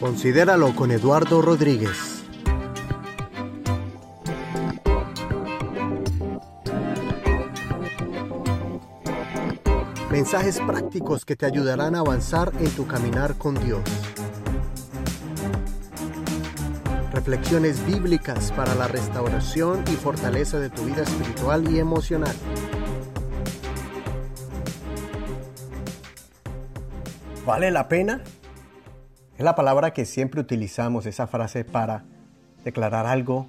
Considéralo con Eduardo Rodríguez. Mensajes prácticos que te ayudarán a avanzar en tu caminar con Dios. Reflexiones bíblicas para la restauración y fortaleza de tu vida espiritual y emocional. ¿Vale la pena? Es la palabra que siempre utilizamos, esa frase para declarar algo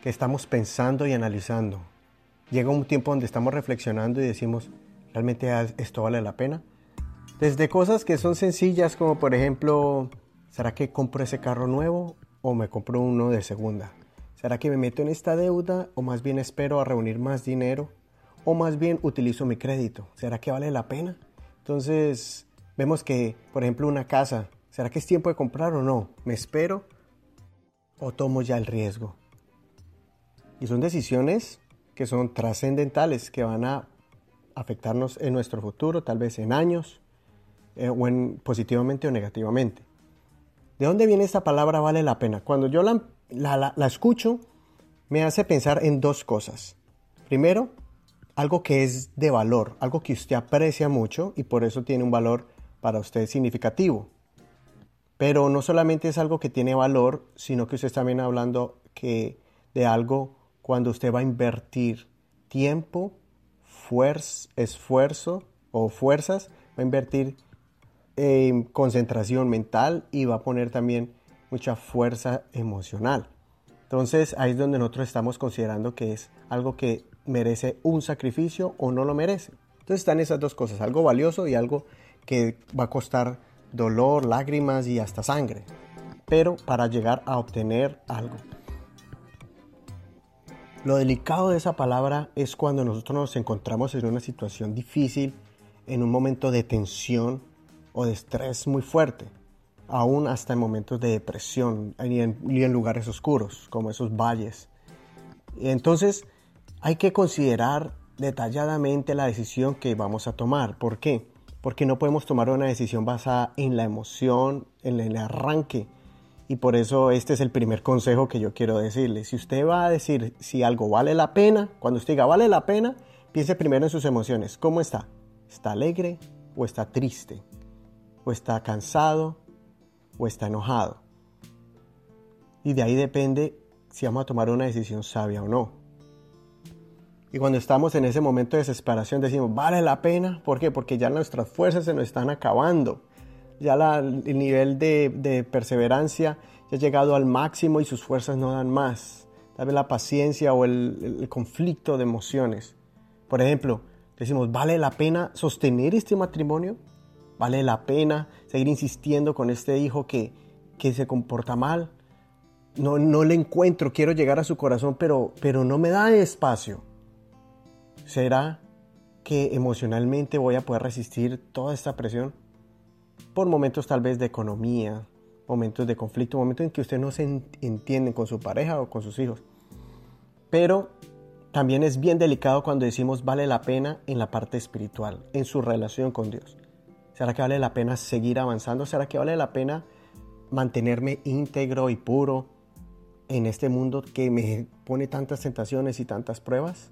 que estamos pensando y analizando. Llega un tiempo donde estamos reflexionando y decimos, ¿realmente esto vale la pena? Desde cosas que son sencillas como por ejemplo, ¿será que compro ese carro nuevo o me compro uno de segunda? ¿Será que me meto en esta deuda o más bien espero a reunir más dinero? ¿O más bien utilizo mi crédito? ¿Será que vale la pena? Entonces, vemos que, por ejemplo, una casa ¿Será que es tiempo de comprar o no? ¿Me espero o tomo ya el riesgo? Y son decisiones que son trascendentales, que van a afectarnos en nuestro futuro, tal vez en años, eh, o en positivamente o negativamente. ¿De dónde viene esta palabra vale la pena? Cuando yo la, la escucho, me hace pensar en dos cosas. Primero, algo que es de valor, algo que usted aprecia mucho y por eso tiene un valor para usted significativo. Pero no solamente es algo que tiene valor, sino que usted está también hablando que de algo cuando usted va a invertir tiempo, esfuerzo o fuerzas, va a invertir en concentración mental y va a poner también mucha fuerza emocional. Entonces ahí es donde nosotros estamos considerando que es algo que merece un sacrificio o no lo merece. Entonces están esas dos cosas, algo valioso y algo que va a costar dolor, lágrimas y hasta sangre, pero para llegar a obtener algo. Lo delicado de esa palabra es cuando nosotros nos encontramos en una situación difícil, en un momento de tensión o de estrés muy fuerte, aún hasta en momentos de depresión y en, lugares oscuros, como esos valles. Entonces, hay que considerar detalladamente la decisión que vamos a tomar. ¿Por qué? Porque no podemos tomar una decisión basada en la emoción, en el arranque. Y por eso este es el primer consejo que yo quiero decirle. Si usted va a decir si algo vale la pena, cuando usted diga vale la pena, piense primero en sus emociones. ¿Cómo está? ¿Está alegre o está triste? ¿O está cansado o está enojado? Y de ahí depende si vamos a tomar una decisión sabia o no. Y cuando estamos en ese momento de desesperación decimos, vale la pena. ¿Por qué? Porque ya nuestras fuerzas se nos están acabando. Ya el nivel de, perseverancia ya ha llegado al máximo y sus fuerzas no dan más. Tal vez la paciencia o el, el conflicto de emociones. Por ejemplo, decimos, ¿vale la pena sostener este matrimonio? ¿Vale la pena seguir insistiendo con este hijo que, que se comporta mal? No, no le encuentro, quiero llegar a su corazón, pero, pero no me da espacio. ¿Será que emocionalmente voy a poder resistir toda esta presión? Por momentos tal vez de economía, momentos de conflicto, momentos en que usted no se entiende con su pareja o con sus hijos. Pero también es bien delicado cuando decimos vale la pena en la parte espiritual, en su relación con Dios. ¿Será que vale la pena seguir avanzando? ¿Será que vale la pena mantenerme íntegro y puro en este mundo que me pone tantas tentaciones y tantas pruebas?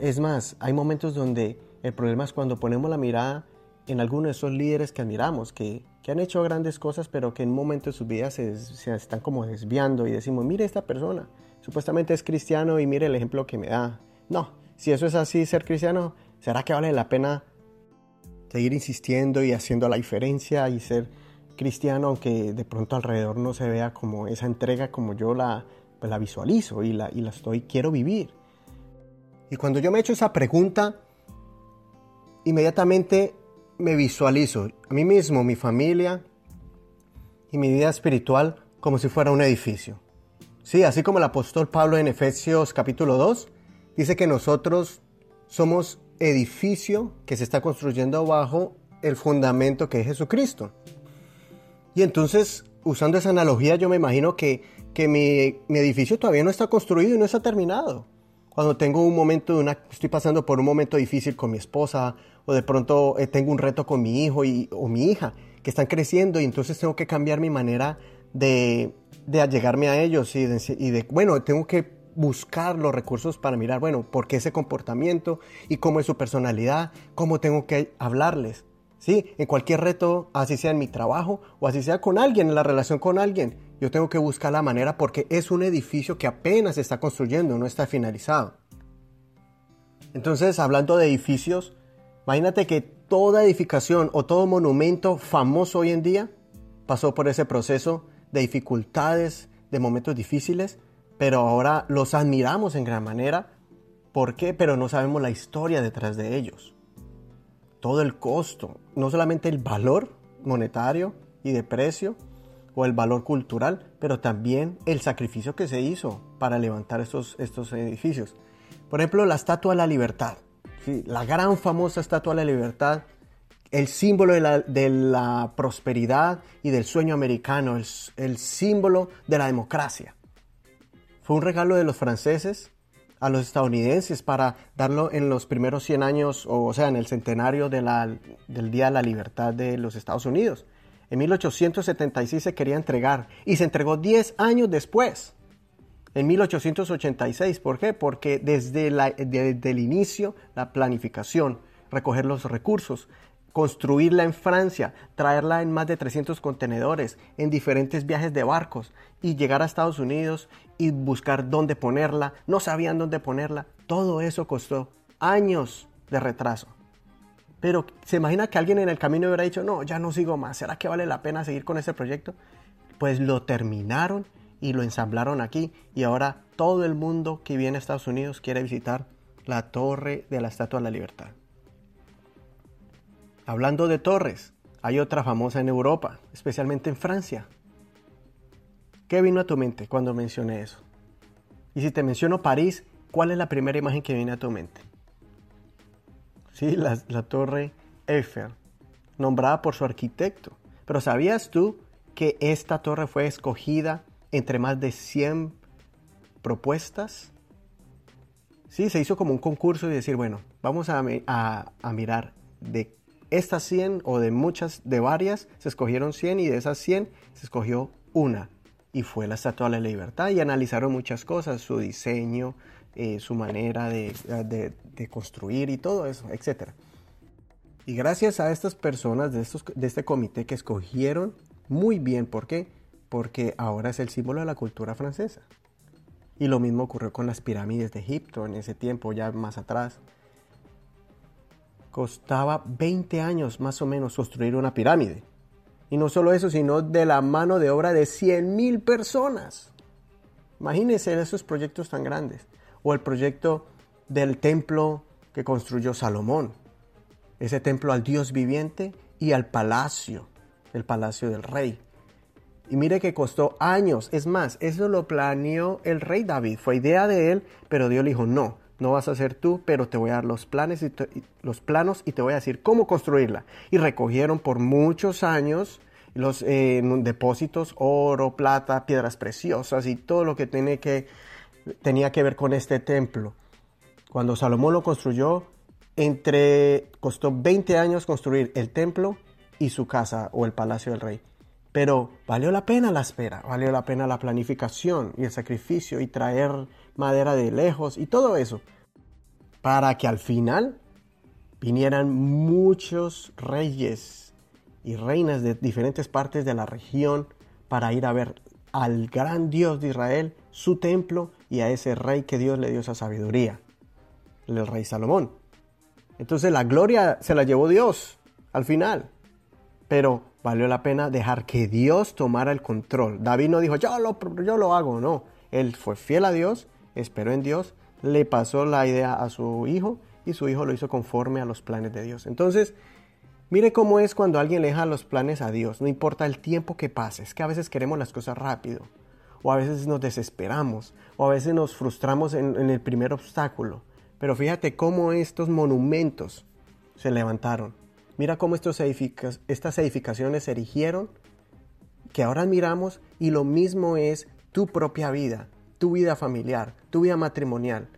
Es más, hay momentos donde el problema es cuando ponemos la mirada en algunos de esos líderes que admiramos, que, han hecho grandes cosas, pero que en un momento de sus vidas se, están como desviando y decimos, mire esta persona, supuestamente es cristiano y mire el ejemplo que me da. No, si eso es así, ser cristiano, ¿será que vale la pena seguir insistiendo y haciendo la diferencia y ser cristiano, aunque de pronto alrededor no se vea como esa entrega como yo la, pues la visualizo y la, y la estoy, quiero vivir? Y cuando yo me echo esa pregunta, inmediatamente me visualizo a mí mismo, mi familia y mi vida espiritual como si fuera un edificio. Sí, así como el apóstol Pablo en Efesios capítulo 2 dice que nosotros somos edificio que se está construyendo bajo el fundamento que es Jesucristo. Y entonces, usando esa analogía, yo me imagino que, que mi, mi edificio todavía no está construido y no está terminado cuando tengo un momento una, estoy pasando por un momento difícil con mi esposa o de pronto eh, tengo un reto con mi hijo y, o mi hija que están creciendo y entonces tengo que cambiar mi manera de, de allegarme a ellos y de, y de, bueno, tengo que buscar los recursos para mirar, bueno, por qué ese comportamiento y cómo es su personalidad, cómo tengo que hablarles. ¿Sí? En cualquier reto, así sea en mi trabajo o así sea con alguien, en la relación con alguien, yo tengo que buscar la manera porque es un edificio que apenas se está construyendo, no está finalizado. Entonces, hablando de edificios, imagínate que toda edificación o todo monumento famoso hoy en día pasó por ese proceso de dificultades, de momentos difíciles, pero ahora los admiramos en gran manera. ¿Por qué? Pero no sabemos la historia detrás de ellos. Todo el costo, no solamente el valor monetario y de precio el valor cultural, pero también el sacrificio que se hizo para levantar estos, estos edificios. Por ejemplo, la Estatua de la Libertad, la gran famosa Estatua de la Libertad, el símbolo de la, de la prosperidad y del sueño americano, el, el símbolo de la democracia. Fue un regalo de los franceses a los estadounidenses para darlo en los primeros 100 años, o, sea, en el centenario del Día de la Libertad de los Estados Unidos. En 1876 se quería entregar y se entregó 10 años después, en 1886. ¿Por qué? Porque desde, el inicio, la planificación, recoger los recursos, construirla en Francia, traerla en más de 300 contenedores, en diferentes viajes de barcos y llegar a Estados Unidos y buscar dónde ponerla, no sabían dónde ponerla, todo eso costó años de retraso. Pero se imagina que alguien en el camino hubiera dicho, no, ya no sigo más, ¿será que vale la pena seguir con ese proyecto? Pues lo terminaron y lo ensamblaron aquí y ahora todo el mundo que viene a Estados Unidos quiere visitar la torre de la Estatua de la Libertad. Hablando de torres, hay otra famosa en Europa, especialmente en Francia. ¿Qué vino a tu mente cuando mencioné eso? Y si te menciono París, ¿cuál es la primera imagen que viene a tu mente? Sí, la, torre Eiffel, nombrada por su arquitecto. Pero ¿sabías tú que esta torre fue escogida entre más de 100 propuestas? Sí, se hizo como un concurso y decir, bueno, vamos a mirar de estas 100 o de muchas, de varias, se escogieron 100 y de esas 100 se escogió una y fue la Estatua de la Libertad y analizaron muchas cosas, su diseño, eh, su manera de, construir y todo eso, etc. Y gracias a estas personas de, este comité que escogieron muy bien, ¿por qué? Porque ahora es el símbolo de la cultura francesa. Y lo mismo ocurrió con las pirámides de Egipto en ese tiempo, ya más atrás costaba 20 años más o menos construir una pirámide. Y no solo eso, sino de la mano de obra de 100 mil personas. Imagínense esos proyectos tan grandes. O el proyecto del templo que construyó Salomón. Ese templo al Dios viviente y al palacio, el palacio del rey. Y mire que costó años. Es más, eso lo planeó el rey David. Fue idea de él, pero Dios le dijo, no, no vas a ser tú, pero te voy a dar los, planes y los planos y te voy a decir cómo construirla. Y recogieron por muchos años los eh, depósitos, oro, plata, piedras preciosas y todo lo que, que tenía que ver con este templo. Cuando Salomón lo construyó, entre, costó 20 años construir el templo y su casa o el palacio del rey. Pero valió la pena la espera, valió la pena la planificación y el sacrificio y traer madera de lejos y todo eso. Para que al final vinieran muchos reyes y reinas de diferentes partes de la región para ir a ver al gran Dios de Israel, su templo y a ese rey que Dios le dio esa sabiduría, el rey Salomón. Entonces la gloria se la llevó Dios al final, pero valió la pena dejar que Dios tomara el control. David no dijo, yo lo, yo lo hago, no. Él fue fiel a Dios, esperó en Dios, le pasó la idea a su hijo y su hijo lo hizo conforme a los planes de Dios. Entonces, mire cómo es cuando alguien le deja los planes a Dios. No importa el tiempo que pase, es que a veces queremos las cosas rápido, o a veces nos desesperamos, o a veces nos frustramos en, el primer obstáculo. Pero fíjate cómo estos monumentos se levantaron Mira cómo estas edificaciones se erigieron, que ahora miramos, y lo mismo es tu propia vida, tu vida familiar, tu vida matrimonial.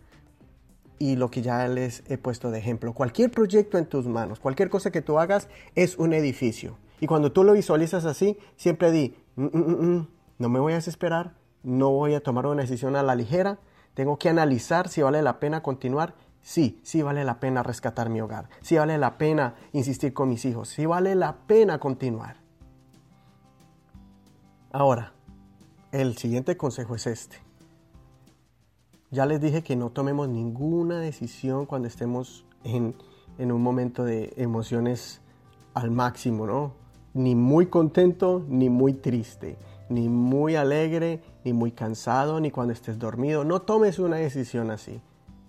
Y lo que ya les he puesto de ejemplo, cualquier proyecto en tus manos, cualquier cosa que tú hagas es un edificio. Y cuando tú lo visualizas así, siempre di, mm, mm, mm, no me voy a desesperar, no voy a tomar una decisión a la ligera, tengo que analizar si vale la pena continuar. Sí, sí vale la pena rescatar mi hogar, sí vale la pena insistir con mis hijos, sí vale la pena continuar. Ahora, el siguiente consejo es este. Ya les dije que no tomemos ninguna decisión cuando estemos en, en un momento de emociones al máximo, ¿no? Ni muy contento, ni muy triste, ni muy alegre, ni muy cansado, ni cuando estés dormido. No tomes una decisión así.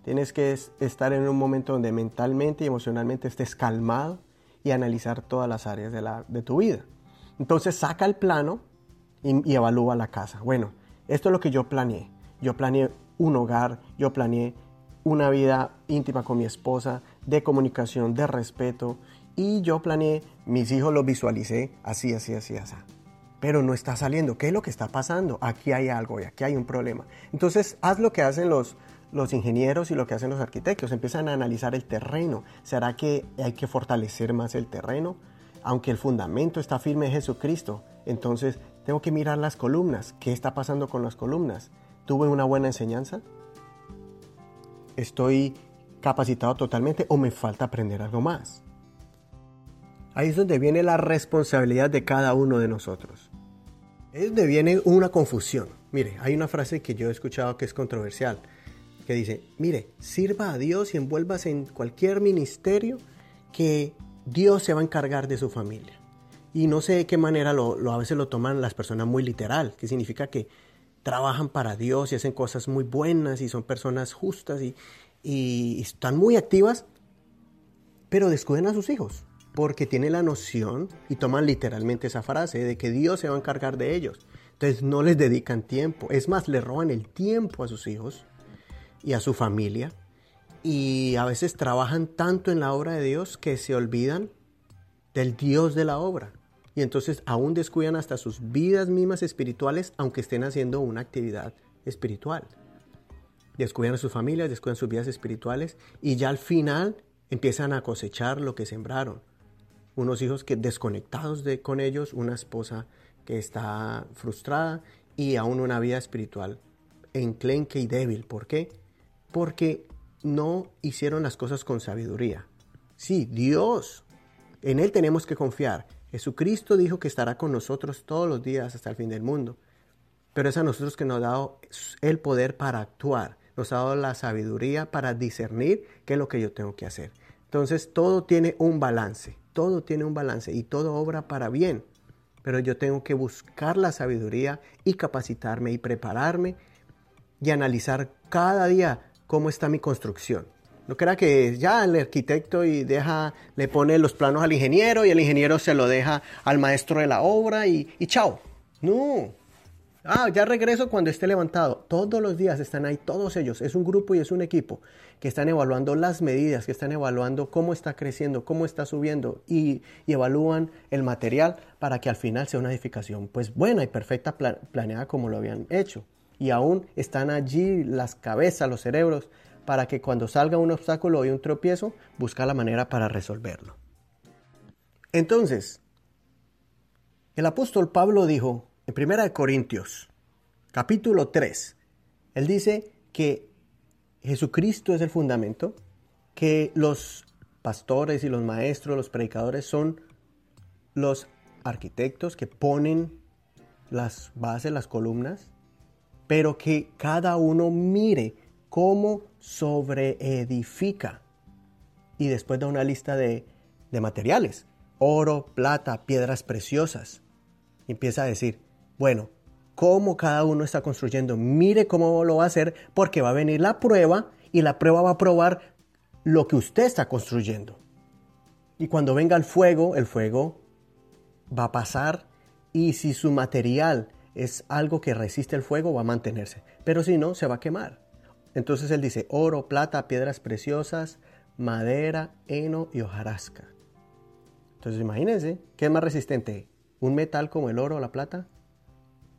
Tienes que estar en un momento donde mentalmente y emocionalmente estés calmado y analizar todas las áreas de, la, de tu vida. Entonces saca el plano y, evalúa la casa. Bueno, esto es lo que yo planeé. Yo planeé un hogar, yo planeé una vida íntima con mi esposa, de comunicación, de respeto, y yo planeé, mis hijos los visualicé así, así, así, así. Pero no está saliendo. ¿Qué es lo que está pasando? Aquí hay algo y aquí hay un problema. Entonces, haz lo que hacen los, los ingenieros y lo que hacen los arquitectos. Empiezan a analizar el terreno. ¿Será que hay que fortalecer más el terreno? Aunque el fundamento está firme en Jesucristo, entonces tengo que mirar las columnas. ¿Qué está pasando con las columnas? ¿Tuve una buena enseñanza? ¿Estoy capacitado totalmente o me falta aprender algo más? Ahí es donde viene la responsabilidad de cada uno de nosotros. Es donde viene una confusión. Mire, hay una frase que yo he escuchado que es controversial, que dice, mire, sirva a Dios y envuélvase en cualquier ministerio que Dios se va a encargar de su familia. Y no sé de qué manera lo, a veces lo toman las personas muy literal, que significa que trabajan para Dios y hacen cosas muy buenas y son personas justas y, están muy activas, pero descuiden a sus hijos porque tienen la noción y toman literalmente esa frase de que Dios se va a encargar de ellos. Entonces no les dedican tiempo, es más, le roban el tiempo a sus hijos y a su familia y a veces trabajan tanto en la obra de Dios que se olvidan del Dios de la obra y entonces aún descuidan hasta sus vidas mismas espirituales, aunque estén haciendo una actividad espiritual. Descuidan a sus familias, descuidan sus vidas espirituales y ya al final empiezan a cosechar lo que sembraron. Unos hijos que desconectados de, con ellos, una esposa que está frustrada y aún una vida espiritual enclenque y débil. ¿Por qué? Porque no hicieron las cosas con sabiduría. Sí, Dios, en Él tenemos que confiar, Jesucristo dijo que estará con nosotros todos los días hasta el fin del mundo. Pero es a nosotros que nos ha dado el poder para actuar, nos ha dado la sabiduría para discernir qué es lo que yo tengo que hacer. Entonces todo tiene un balance, todo tiene un balance y todo obra para bien. Pero yo tengo que buscar la sabiduría y capacitarme y prepararme y analizar cada día cómo está mi construcción. No crea que ya el arquitecto y deja, le pone los planos al ingeniero y el ingeniero se lo deja al maestro de la obra y, y chao. No. Ah, ya regreso cuando esté levantado. Todos los días están ahí, todos ellos. Es un grupo y es un equipo que están evaluando las medidas, que están evaluando cómo está creciendo, cómo está subiendo y, evalúan el material para que al final sea una edificación pues buena y perfecta planeada como lo habían hecho. Y aún están allí las cabezas, los cerebros para que cuando salga un obstáculo y un tropiezo, busca la manera para resolverlo. Entonces, el apóstol Pablo dijo en 1 Corintios, capítulo 3, él dice que Jesucristo es el fundamento, que los pastores y los maestros, los predicadores son los arquitectos que ponen las bases, las columnas, pero que cada uno mire cómo sobreedifica. Y después da una lista de, materiales, oro, plata, piedras preciosas. empieza a decir, bueno, cómo cada uno está construyendo, mire cómo lo va a hacer, porque va a venir la prueba y la prueba va a probar lo que usted está construyendo. Y cuando venga el fuego, el fuego va a pasar y si su material es algo que resiste el fuego, va a mantenerse. Pero si no, se va a quemar. Entonces él dice oro, plata, piedras preciosas, madera, heno y hojarasca. Entonces imagínense, ¿qué es más resistente? ¿Un metal como el oro o la plata?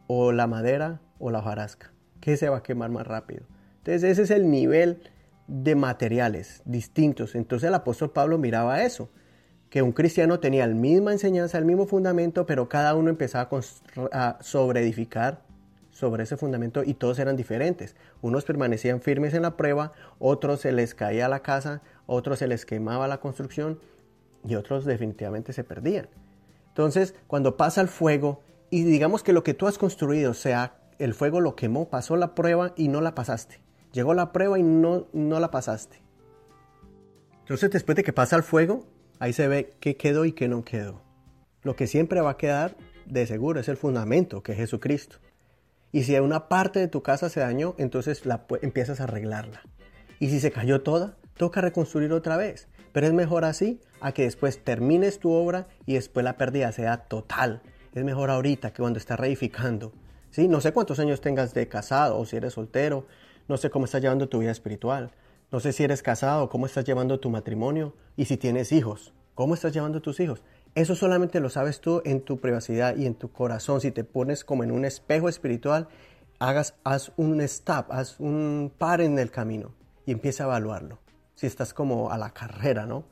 ¿O la madera o la hojarasca? ¿Qué se va a quemar más rápido? Entonces ese es el nivel de materiales distintos. Entonces el apóstol Pablo miraba eso, que un cristiano tenía la misma enseñanza, el mismo fundamento, pero cada uno empezaba a, sobreedificar sobre ese fundamento y todos eran diferentes. Unos permanecían firmes en la prueba, otros se les caía la casa, otros se les quemaba la construcción y otros definitivamente se perdían. Entonces, cuando pasa el fuego y digamos que lo que tú has construido, sea el fuego lo quemó, pasó la prueba y no la pasaste. Llegó la prueba y no, no la pasaste. Entonces, después de que pasa el fuego, Ahí se ve qué quedó y qué no quedó. Lo que siempre va a quedar de seguro es el fundamento, que es Jesucristo. Y si una parte de tu casa se dañó, entonces la, empiezas a arreglarla. Y si se cayó toda, toca reconstruir otra vez. Pero es mejor así a que después termines tu obra y después la pérdida sea total. Es mejor ahorita que cuando estás reedificando. ¿Sí? No sé cuántos años tengas de casado o si eres soltero. No sé cómo estás llevando tu vida espiritual. No sé si eres casado, cómo estás llevando tu matrimonio y si tienes hijos, cómo estás llevando tus hijos. Eso solamente lo sabes tú en tu privacidad y en tu corazón. Si te pones como en un espejo espiritual, hagas, haz un stop, haz un par en el camino y empieza a evaluarlo. Si estás como a la carrera, ¿no?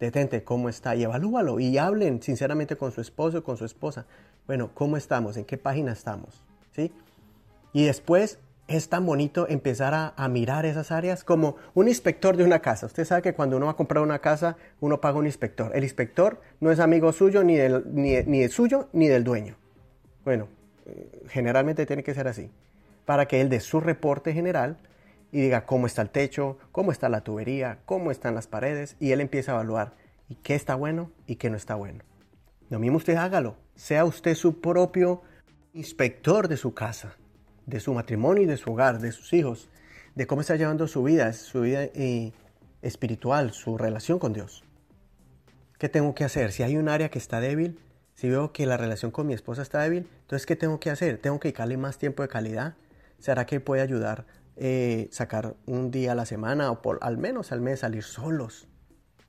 Detente, ¿cómo está? Y evalúalo y hablen sinceramente con su esposo o con su esposa. Bueno, ¿cómo estamos? ¿En qué página estamos? ¿Sí? Y después es tan bonito empezar a, mirar esas áreas como un inspector de una casa. Usted sabe que cuando uno va a comprar una casa, uno paga un inspector. El inspector no es amigo suyo ni del, ni, suyo ni del dueño. Bueno, eh, generalmente tiene que ser así. Para que él dé su reporte general y diga cómo está el techo, cómo está la tubería, cómo están las paredes y él empieza a evaluar y qué está bueno y qué no está bueno. Lo mismo usted hágalo. Sea usted su propio inspector de su casa de su matrimonio y de su hogar, de sus hijos, de cómo está llevando su vida, su vida eh, espiritual, su relación con Dios. ¿Qué tengo que hacer? Si hay un área que está débil, si veo que la relación con mi esposa está débil, entonces ¿qué tengo que hacer? ¿Tengo que dedicarle más tiempo de calidad? ¿Será que puede ayudar eh, sacar un día a la semana o por al menos al mes salir solos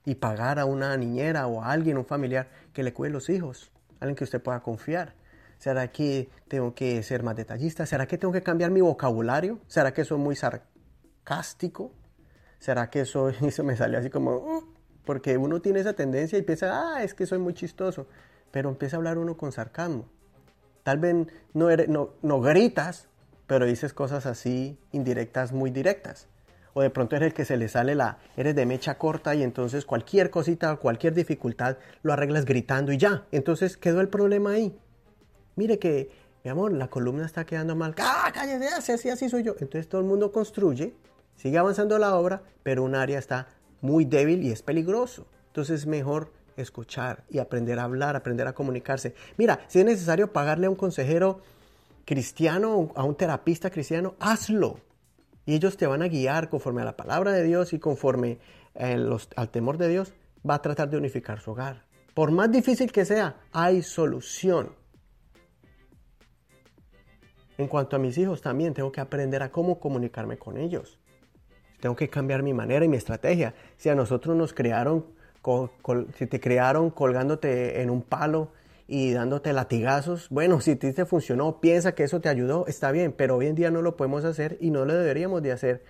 y pagar a una niñera o a alguien, un familiar que le cuide los hijos? Alguien que usted pueda confiar. ¿Será que tengo que ser más detallista? ¿Será que tengo que cambiar mi vocabulario? ¿Será que soy muy sarcástico? ¿Será que eso, eso me salió así como... Uh", porque uno tiene esa tendencia y piensa, ah, es que soy muy chistoso. Pero empieza a hablar uno con sarcasmo. Tal vez no, eres, no, no gritas, pero dices cosas así indirectas, muy directas. O de pronto eres el que se le sale la, eres de mecha corta y entonces cualquier cosita, cualquier dificultad lo arreglas gritando y ya. Entonces quedó el problema ahí mire que, mi amor, la columna está quedando mal. ¡Ah, cállate! Así, así, así soy yo. Entonces todo el mundo construye, sigue avanzando la obra, pero un área está muy débil y es peligroso. Entonces es mejor escuchar y aprender a hablar, aprender a comunicarse. Mira, si es necesario pagarle a un consejero cristiano, a un terapista cristiano, hazlo. Y ellos te van a guiar conforme a la palabra de Dios y conforme eh, al temor de Dios, va a tratar de unificar su hogar. Por más difícil que sea, hay solución. En cuanto a mis hijos también, tengo que aprender a cómo comunicarme con ellos. Tengo que cambiar mi manera y mi estrategia. Si a nosotros nos crearon, si te crearon colgándote en un palo y dándote latigazos, bueno, si te funcionó, piensa que eso te ayudó, está bien, pero hoy en día no lo podemos hacer y no lo deberíamos de hacer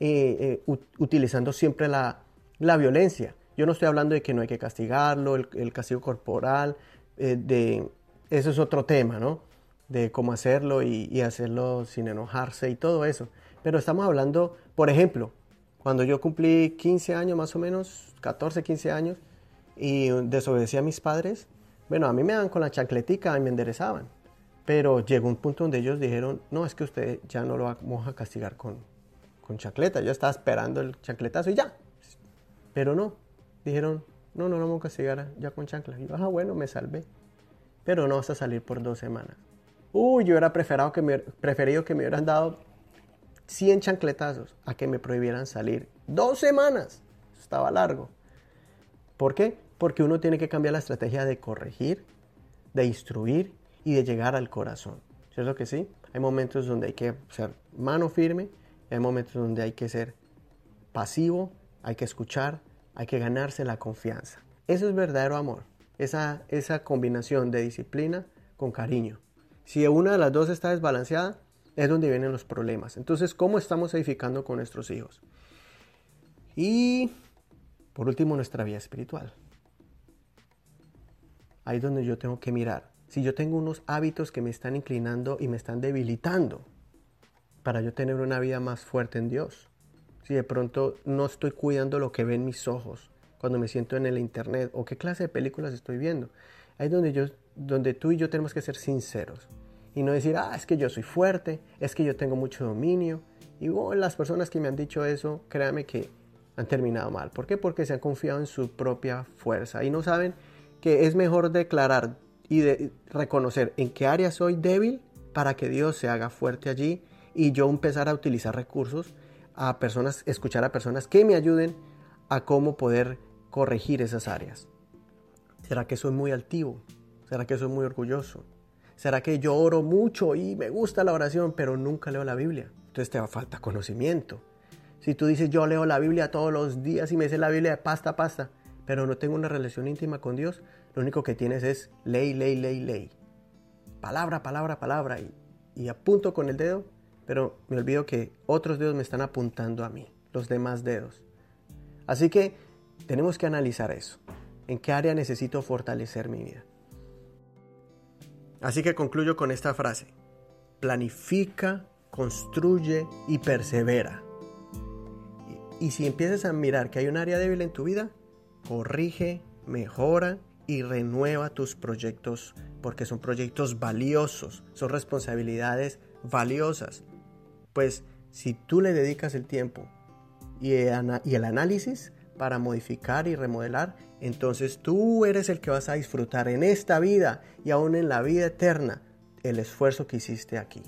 eh, eh, utilizando siempre la, violencia. Yo no estoy hablando de que no hay que castigarlo, el, castigo corporal, eh, de, eso es otro tema, ¿no? de cómo hacerlo y, hacerlo sin enojarse y todo eso. Pero estamos hablando, por ejemplo, cuando yo cumplí 15 años más o menos, 14, 15 años, y desobedecí a mis padres, bueno, a mí me daban con la chancletica y me enderezaban. Pero llegó un punto donde ellos dijeron, no, es que usted ya no lo vamos a castigar con, con chancleta. Yo estaba esperando el chancletazo y ya. Pero no, dijeron, no, no lo vamos a castigar ya con chancla. Y yo, ah, bueno, me salvé. Pero no vas a salir por dos semanas. Uy, yo hubiera preferido que me, hubieran dado 100 chancletazos a que me prohibieran salir. Dos semanas. Estaba largo. ¿Por qué? Porque uno tiene que cambiar la estrategia de corregir, de instruir y de llegar al corazón. ¿Cierto que sí? Hay momentos donde hay que ser mano firme, hay momentos donde hay que ser pasivo, hay que escuchar, hay que ganarse la confianza. Eso es verdadero amor, esa, esa combinación de disciplina con cariño. Si una de las dos está desbalanceada, es donde vienen los problemas. Entonces, ¿cómo estamos edificando con nuestros hijos? Y por último, nuestra vida espiritual. Ahí es donde yo tengo que mirar. Si yo tengo unos hábitos que me están inclinando y me están debilitando para yo tener una vida más fuerte en Dios. Si de pronto no estoy cuidando lo que ven mis ojos cuando me siento en el internet o qué clase de películas estoy viendo. Ahí es donde, yo, donde tú y yo tenemos que ser sinceros y no decir, ah, es que yo soy fuerte, es que yo tengo mucho dominio. Y las personas que me han dicho eso, créanme que han terminado mal. ¿Por qué? Porque se han confiado en su propia fuerza y no saben que es mejor declarar y reconocer en qué área soy débil para que Dios se haga fuerte allí y yo empezar a utilizar recursos a personas, escuchar a personas que me ayuden a cómo poder corregir esas áreas. ¿Será que soy muy altivo? ¿Será que soy muy orgulloso? ¿Será que yo oro mucho y me gusta la oración, pero nunca leo la Biblia? Entonces te falta conocimiento. Si tú dices yo leo la Biblia todos los días y me sé la Biblia de pasta a pasta, pero no tengo una relación íntima con Dios, lo único que tienes es ley, ley, ley, ley. Palabra, palabra, palabra. Y, y apunto con el dedo, pero me olvido que otros dedos me están apuntando a mí, los demás dedos. Así que tenemos que analizar eso. ¿En qué área necesito fortalecer mi vida? Así que concluyo con esta frase. Planifica, construye y persevera. Y, y si empiezas a mirar que hay un área débil en tu vida, corrige, mejora y renueva tus proyectos porque son proyectos valiosos, son responsabilidades valiosas. Pues si tú le dedicas el tiempo y el análisis para modificar y remodelar, entonces tú eres el que vas a disfrutar en esta vida y aún en la vida eterna el esfuerzo que hiciste aquí.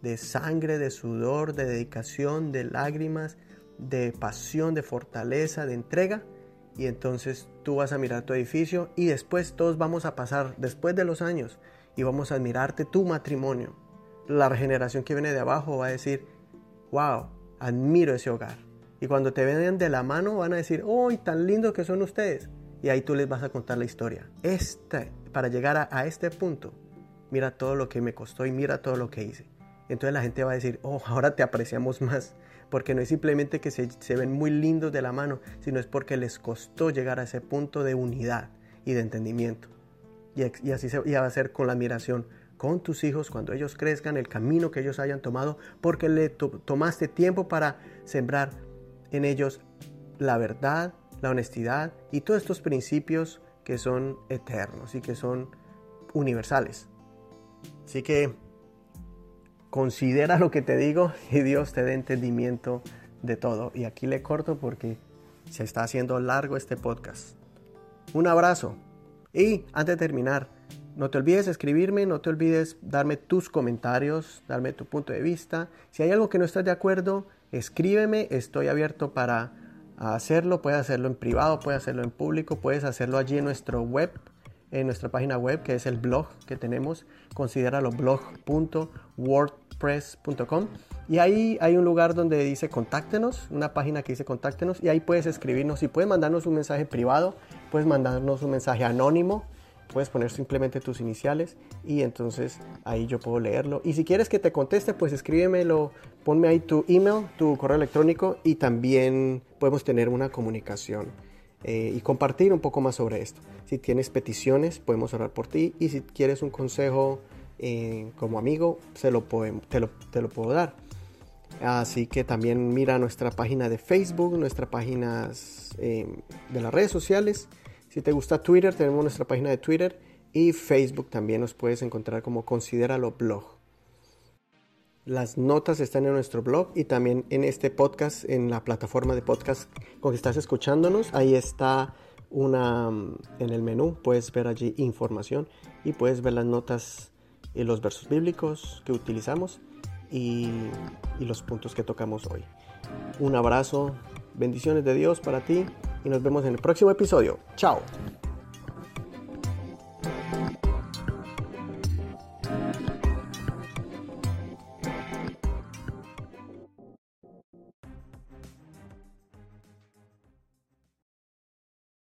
De sangre, de sudor, de dedicación, de lágrimas, de pasión, de fortaleza, de entrega y entonces tú vas a mirar tu edificio y después todos vamos a pasar, después de los años, y vamos a admirarte tu matrimonio. La regeneración que viene de abajo va a decir, wow, admiro ese hogar. Y cuando te ven de la mano van a decir, ¡oh, tan lindos que son ustedes! Y ahí tú les vas a contar la historia. Este, para llegar a este punto, mira todo lo que me costó y mira todo lo que hice. Entonces la gente va a decir, oh, ahora te apreciamos más porque no es simplemente que se, ven muy lindos de la mano, sino es porque les costó llegar a ese punto de unidad y de entendimiento. Y, así se, va a ser con la admiración con tus hijos cuando ellos crezcan, el camino que ellos hayan tomado, porque le tomaste tiempo para sembrar en ellos la verdad, la honestidad y todos estos principios que son eternos y que son universales. Así que considera lo que te digo y Dios te dé entendimiento de todo. Y aquí le corto porque se está haciendo largo este podcast. Un abrazo. Y antes de terminar, no te olvides escribirme, no te olvides darme tus comentarios, darme tu punto de vista. Si hay algo que no estás de acuerdo, escríbeme, estoy abierto para hacerlo. Puedes hacerlo en privado, puedes hacerlo en público, puedes hacerlo allí en nuestro web en nuestra página web, que es el blog que tenemos, considéralo blog.wordpress.com. Y ahí hay un lugar donde dice contáctenos, una página que dice contáctenos, y ahí puedes escribirnos y puedes mandarnos un mensaje privado, puedes mandarnos un mensaje anónimo, puedes poner simplemente tus iniciales y entonces ahí yo puedo leerlo. Y si quieres que te conteste, pues escríbemelo, ponme ahí tu email, tu correo electrónico y también podemos tener una comunicación. Eh, y compartir un poco más sobre esto. Si tienes peticiones, podemos orar por ti y si quieres un consejo eh, como amigo, se lo te, lo, te, lo, puedo dar. Así que también mira nuestra página de Facebook, nuestras páginas eh, de las redes sociales. Si te gusta Twitter, tenemos nuestra página de Twitter y Facebook también nos puedes encontrar como Considéralo Blog. Las notas están en nuestro blog y también en este podcast, en la plataforma de podcast con que estás escuchándonos. Ahí está una en el menú, puedes ver allí información y puedes ver las notas y los versos bíblicos que utilizamos y, y los puntos que tocamos hoy. Un abrazo, bendiciones de Dios para ti y nos vemos en el próximo episodio. Chao.